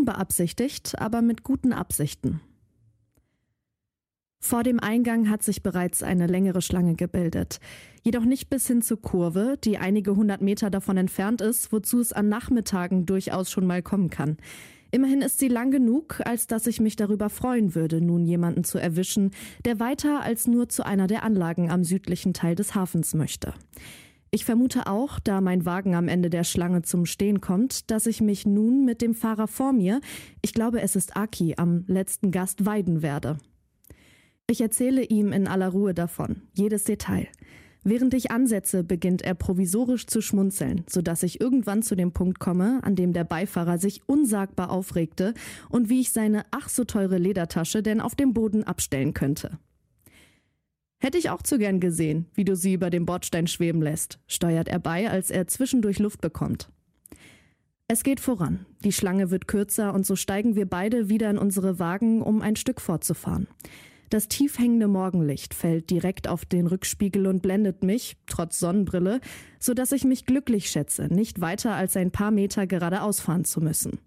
Unbeabsichtigt, aber mit guten Absichten. Vor dem Eingang hat sich bereits eine längere Schlange gebildet. Jedoch nicht bis hin zur Kurve, die einige hundert Meter davon entfernt ist, wozu es an Nachmittagen durchaus schon mal kommen kann. Immerhin ist sie lang genug, als dass ich mich darüber freuen würde, nun jemanden zu erwischen, der weiter als nur zu einer der Anlagen am südlichen Teil des Hafens möchte. Ich vermute auch, da mein Wagen am Ende der Schlange zum Stehen kommt, dass ich mich nun mit dem Fahrer vor mir, ich glaube es ist Aki, am letzten Gast weiden werde. Ich erzähle ihm in aller Ruhe davon, jedes Detail. Während ich ansetze, beginnt er provisorisch zu schmunzeln, sodass ich irgendwann zu dem Punkt komme, an dem der Beifahrer sich unsagbar aufregte und wie ich seine ach so teure Ledertasche denn auf dem Boden abstellen könnte. Hätte ich auch zu gern gesehen, wie du sie über dem Bordstein schweben lässt, steuert er bei, als er zwischendurch Luft bekommt. Es geht voran. Die Schlange wird kürzer und so steigen wir beide wieder in unsere Wagen, um ein Stück fortzufahren. Das tief hängende Morgenlicht fällt direkt auf den Rückspiegel und blendet mich, trotz Sonnenbrille, so dass ich mich glücklich schätze, nicht weiter als ein paar Meter geradeaus fahren zu müssen.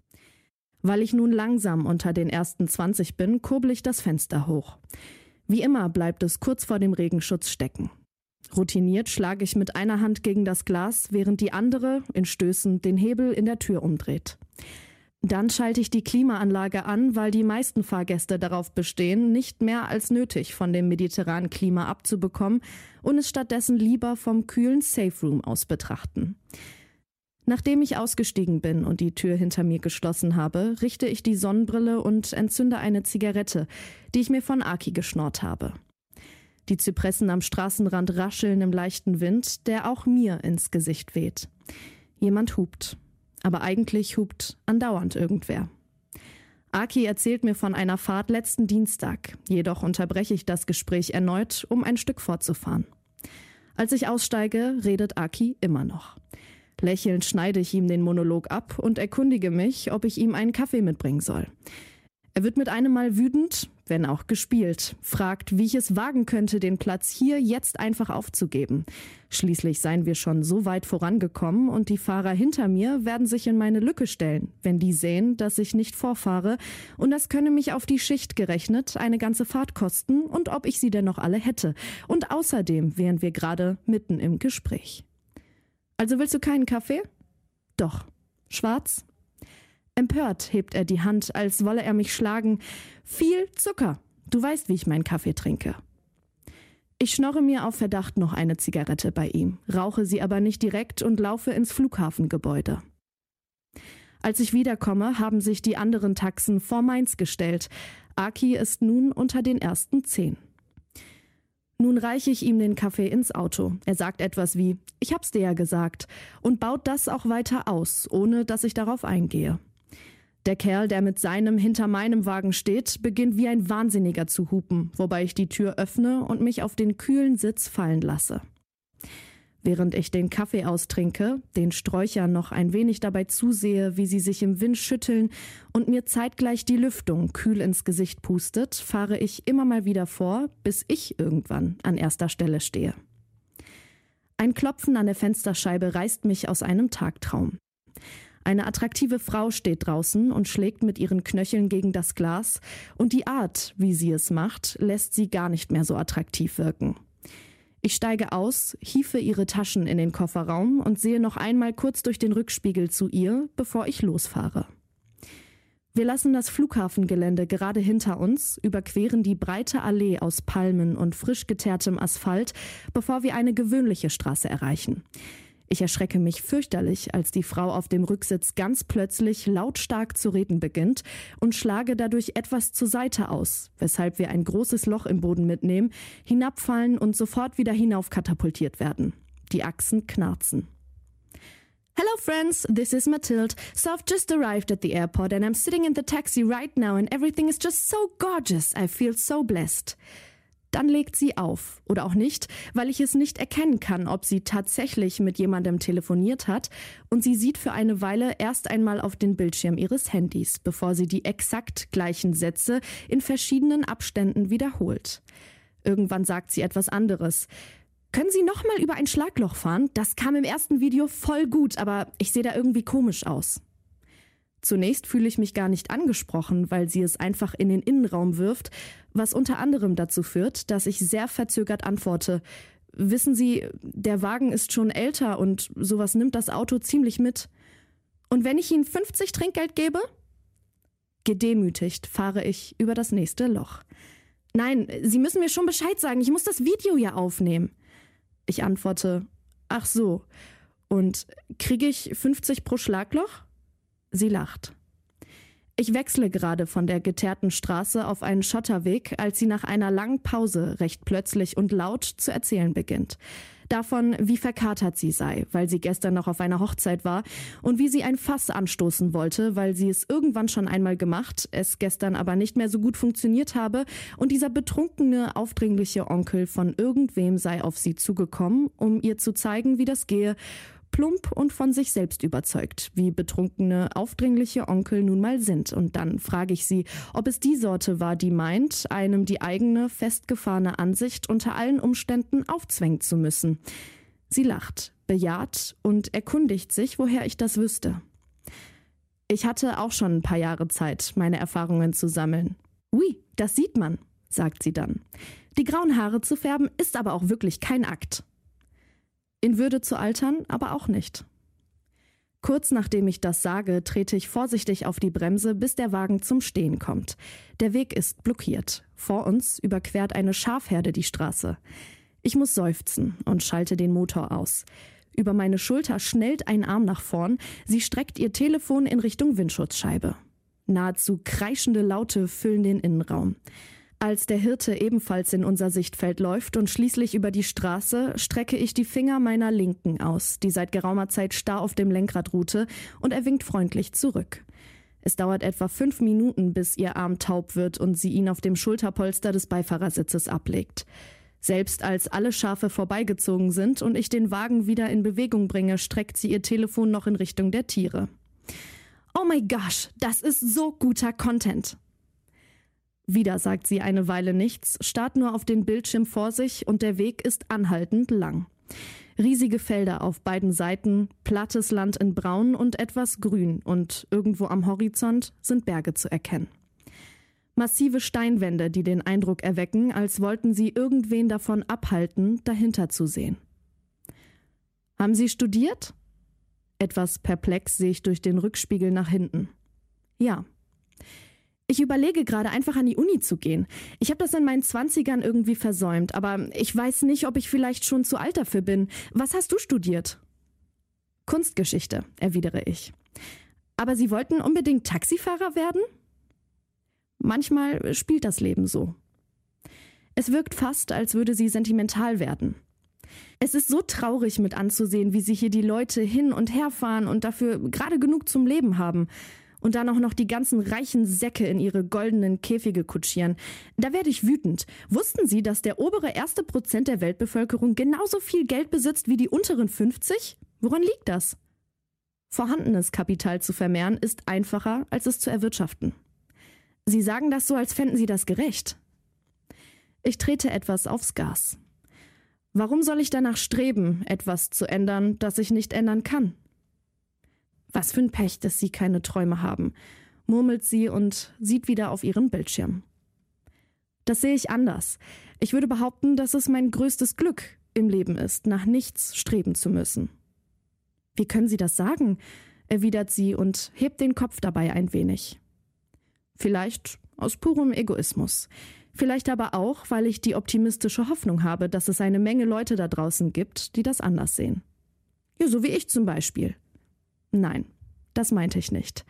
Weil ich nun langsam unter den ersten 20 bin, kurbel ich das Fenster hoch. Wie immer bleibt es kurz vor dem Regenschutz stecken. Routiniert schlage ich mit einer Hand gegen das Glas, während die andere, in Stößen, den Hebel in der Tür umdreht. Dann schalte ich die Klimaanlage an, weil die meisten Fahrgäste darauf bestehen, nicht mehr als nötig von dem mediterranen Klima abzubekommen und es stattdessen lieber vom kühlen Safe Room aus betrachten. Nachdem ich ausgestiegen bin und die Tür hinter mir geschlossen habe, richte ich die Sonnenbrille und entzünde eine Zigarette, die ich mir von Aki geschnort habe. Die Zypressen am Straßenrand rascheln im leichten Wind, der auch mir ins Gesicht weht. Jemand hupt aber eigentlich hupt andauernd irgendwer. Aki erzählt mir von einer Fahrt letzten Dienstag, jedoch unterbreche ich das Gespräch erneut, um ein Stück fortzufahren. Als ich aussteige, redet Aki immer noch. Lächelnd schneide ich ihm den Monolog ab und erkundige mich, ob ich ihm einen Kaffee mitbringen soll. Er wird mit einem Mal wütend, wenn auch gespielt, fragt, wie ich es wagen könnte, den Platz hier jetzt einfach aufzugeben. Schließlich seien wir schon so weit vorangekommen und die Fahrer hinter mir werden sich in meine Lücke stellen, wenn die sehen, dass ich nicht vorfahre und das könne mich auf die Schicht gerechnet eine ganze Fahrt kosten und ob ich sie denn noch alle hätte. Und außerdem wären wir gerade mitten im Gespräch. Also willst du keinen Kaffee? Doch. Schwarz Empört hebt er die Hand, als wolle er mich schlagen. Viel Zucker. Du weißt, wie ich meinen Kaffee trinke. Ich schnorre mir auf Verdacht noch eine Zigarette bei ihm, rauche sie aber nicht direkt und laufe ins Flughafengebäude. Als ich wiederkomme, haben sich die anderen Taxen vor Mainz gestellt. Aki ist nun unter den ersten zehn. Nun reiche ich ihm den Kaffee ins Auto. Er sagt etwas wie Ich hab's dir ja gesagt und baut das auch weiter aus, ohne dass ich darauf eingehe. Der Kerl, der mit seinem hinter meinem Wagen steht, beginnt wie ein Wahnsinniger zu hupen, wobei ich die Tür öffne und mich auf den kühlen Sitz fallen lasse. Während ich den Kaffee austrinke, den Sträuchern noch ein wenig dabei zusehe, wie sie sich im Wind schütteln und mir zeitgleich die Lüftung kühl ins Gesicht pustet, fahre ich immer mal wieder vor, bis ich irgendwann an erster Stelle stehe. Ein Klopfen an der Fensterscheibe reißt mich aus einem Tagtraum. Eine attraktive Frau steht draußen und schlägt mit ihren Knöcheln gegen das Glas, und die Art, wie sie es macht, lässt sie gar nicht mehr so attraktiv wirken. Ich steige aus, hiefe ihre Taschen in den Kofferraum und sehe noch einmal kurz durch den Rückspiegel zu ihr, bevor ich losfahre. Wir lassen das Flughafengelände gerade hinter uns, überqueren die breite Allee aus Palmen und frisch geteertem Asphalt, bevor wir eine gewöhnliche Straße erreichen. Ich erschrecke mich fürchterlich, als die Frau auf dem Rücksitz ganz plötzlich lautstark zu reden beginnt und schlage dadurch etwas zur Seite aus, weshalb wir ein großes Loch im Boden mitnehmen, hinabfallen und sofort wieder hinauf katapultiert werden. Die Achsen knarzen. Hello, friends. This is Mathilde. So I've just arrived at the airport and I'm sitting in the taxi right now and everything is just so gorgeous. I feel so blessed. Dann legt sie auf. Oder auch nicht, weil ich es nicht erkennen kann, ob sie tatsächlich mit jemandem telefoniert hat. Und sie sieht für eine Weile erst einmal auf den Bildschirm ihres Handys, bevor sie die exakt gleichen Sätze in verschiedenen Abständen wiederholt. Irgendwann sagt sie etwas anderes. Können Sie nochmal über ein Schlagloch fahren? Das kam im ersten Video voll gut, aber ich sehe da irgendwie komisch aus. Zunächst fühle ich mich gar nicht angesprochen, weil sie es einfach in den Innenraum wirft, was unter anderem dazu führt, dass ich sehr verzögert antworte. Wissen Sie, der Wagen ist schon älter und sowas nimmt das Auto ziemlich mit. Und wenn ich Ihnen 50 Trinkgeld gebe? Gedemütigt fahre ich über das nächste Loch. Nein, Sie müssen mir schon Bescheid sagen, ich muss das Video ja aufnehmen. Ich antworte, ach so. Und kriege ich 50 pro Schlagloch? Sie lacht. Ich wechsle gerade von der geteerten Straße auf einen Schotterweg, als sie nach einer langen Pause recht plötzlich und laut zu erzählen beginnt. Davon, wie verkatert sie sei, weil sie gestern noch auf einer Hochzeit war und wie sie ein Fass anstoßen wollte, weil sie es irgendwann schon einmal gemacht, es gestern aber nicht mehr so gut funktioniert habe und dieser betrunkene, aufdringliche Onkel von irgendwem sei auf sie zugekommen, um ihr zu zeigen, wie das gehe plump und von sich selbst überzeugt, wie betrunkene, aufdringliche Onkel nun mal sind. Und dann frage ich sie, ob es die Sorte war, die meint, einem die eigene, festgefahrene Ansicht unter allen Umständen aufzwängen zu müssen. Sie lacht, bejaht und erkundigt sich, woher ich das wüsste. Ich hatte auch schon ein paar Jahre Zeit, meine Erfahrungen zu sammeln. Ui, das sieht man, sagt sie dann. Die grauen Haare zu färben ist aber auch wirklich kein Akt. In Würde zu altern aber auch nicht. Kurz nachdem ich das sage, trete ich vorsichtig auf die Bremse, bis der Wagen zum Stehen kommt. Der Weg ist blockiert. Vor uns überquert eine Schafherde die Straße. Ich muss seufzen und schalte den Motor aus. Über meine Schulter schnellt ein Arm nach vorn, sie streckt ihr Telefon in Richtung Windschutzscheibe. Nahezu kreischende Laute füllen den Innenraum. Als der Hirte ebenfalls in unser Sichtfeld läuft und schließlich über die Straße, strecke ich die Finger meiner Linken aus, die seit geraumer Zeit starr auf dem Lenkrad ruhte, und er winkt freundlich zurück. Es dauert etwa fünf Minuten, bis ihr Arm taub wird und sie ihn auf dem Schulterpolster des Beifahrersitzes ablegt. Selbst als alle Schafe vorbeigezogen sind und ich den Wagen wieder in Bewegung bringe, streckt sie ihr Telefon noch in Richtung der Tiere. Oh my gosh, das ist so guter Content. Wieder sagt sie eine Weile nichts, starrt nur auf den Bildschirm vor sich und der Weg ist anhaltend lang. Riesige Felder auf beiden Seiten, plattes Land in Braun und etwas Grün und irgendwo am Horizont sind Berge zu erkennen. Massive Steinwände, die den Eindruck erwecken, als wollten sie irgendwen davon abhalten, dahinter zu sehen. Haben Sie studiert? Etwas perplex sehe ich durch den Rückspiegel nach hinten. Ja. Ich überlege gerade einfach an die Uni zu gehen. Ich habe das in meinen Zwanzigern irgendwie versäumt, aber ich weiß nicht, ob ich vielleicht schon zu alt dafür bin. Was hast du studiert? Kunstgeschichte, erwidere ich. Aber Sie wollten unbedingt Taxifahrer werden? Manchmal spielt das Leben so. Es wirkt fast, als würde sie sentimental werden. Es ist so traurig mit anzusehen, wie sie hier die Leute hin und her fahren und dafür gerade genug zum Leben haben und dann auch noch die ganzen reichen Säcke in ihre goldenen Käfige kutschieren. Da werde ich wütend. Wussten Sie, dass der obere erste Prozent der Weltbevölkerung genauso viel Geld besitzt wie die unteren 50? Woran liegt das? Vorhandenes Kapital zu vermehren ist einfacher, als es zu erwirtschaften. Sie sagen das so, als fänden Sie das gerecht. Ich trete etwas aufs Gas. Warum soll ich danach streben, etwas zu ändern, das ich nicht ändern kann? Was für ein Pech, dass Sie keine Träume haben, murmelt sie und sieht wieder auf ihren Bildschirm. Das sehe ich anders. Ich würde behaupten, dass es mein größtes Glück im Leben ist, nach nichts streben zu müssen. Wie können Sie das sagen? erwidert sie und hebt den Kopf dabei ein wenig. Vielleicht aus purem Egoismus. Vielleicht aber auch, weil ich die optimistische Hoffnung habe, dass es eine Menge Leute da draußen gibt, die das anders sehen. Ja, so wie ich zum Beispiel. Nein, das meinte ich nicht.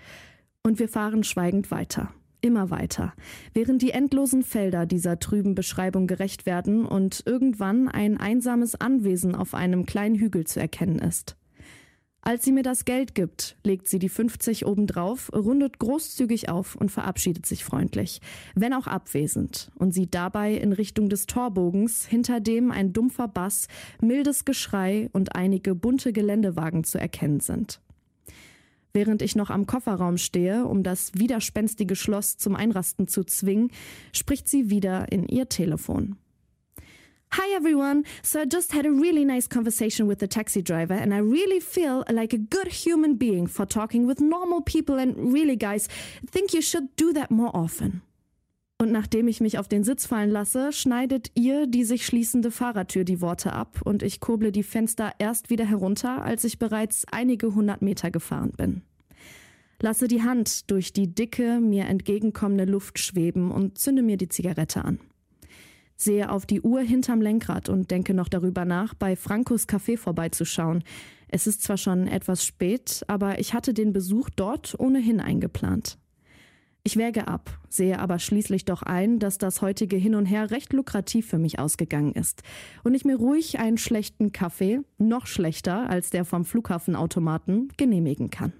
Und wir fahren schweigend weiter. Immer weiter, während die endlosen Felder dieser trüben Beschreibung gerecht werden und irgendwann ein einsames Anwesen auf einem kleinen Hügel zu erkennen ist. Als sie mir das Geld gibt, legt sie die 50 obendrauf, rundet großzügig auf und verabschiedet sich freundlich, wenn auch abwesend, und sieht dabei in Richtung des Torbogens, hinter dem ein dumpfer Bass, mildes Geschrei und einige bunte Geländewagen zu erkennen sind. Während ich noch am Kofferraum stehe, um das widerspenstige Schloss zum Einrasten zu zwingen, spricht sie wieder in ihr Telefon. Hi everyone. So I just had a really nice conversation with the taxi driver and I really feel like a good human being for talking with normal people and really guys, think you should do that more often. Und nachdem ich mich auf den Sitz fallen lasse, schneidet ihr die sich schließende Fahrertür die Worte ab und ich kurble die Fenster erst wieder herunter, als ich bereits einige hundert Meter gefahren bin. Lasse die Hand durch die dicke, mir entgegenkommende Luft schweben und zünde mir die Zigarette an sehe auf die Uhr hinterm Lenkrad und denke noch darüber nach, bei Frankos Café vorbeizuschauen. Es ist zwar schon etwas spät, aber ich hatte den Besuch dort ohnehin eingeplant. Ich wäge ab, sehe aber schließlich doch ein, dass das heutige Hin und Her recht lukrativ für mich ausgegangen ist und ich mir ruhig einen schlechten Kaffee, noch schlechter als der vom Flughafenautomaten, genehmigen kann.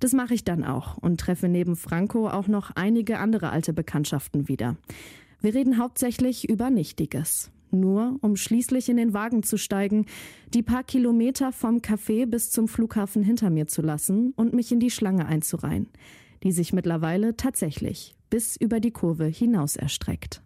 Das mache ich dann auch und treffe neben Franco auch noch einige andere alte Bekanntschaften wieder. Wir reden hauptsächlich über Nichtiges. Nur um schließlich in den Wagen zu steigen, die paar Kilometer vom Café bis zum Flughafen hinter mir zu lassen und mich in die Schlange einzureihen, die sich mittlerweile tatsächlich bis über die Kurve hinaus erstreckt.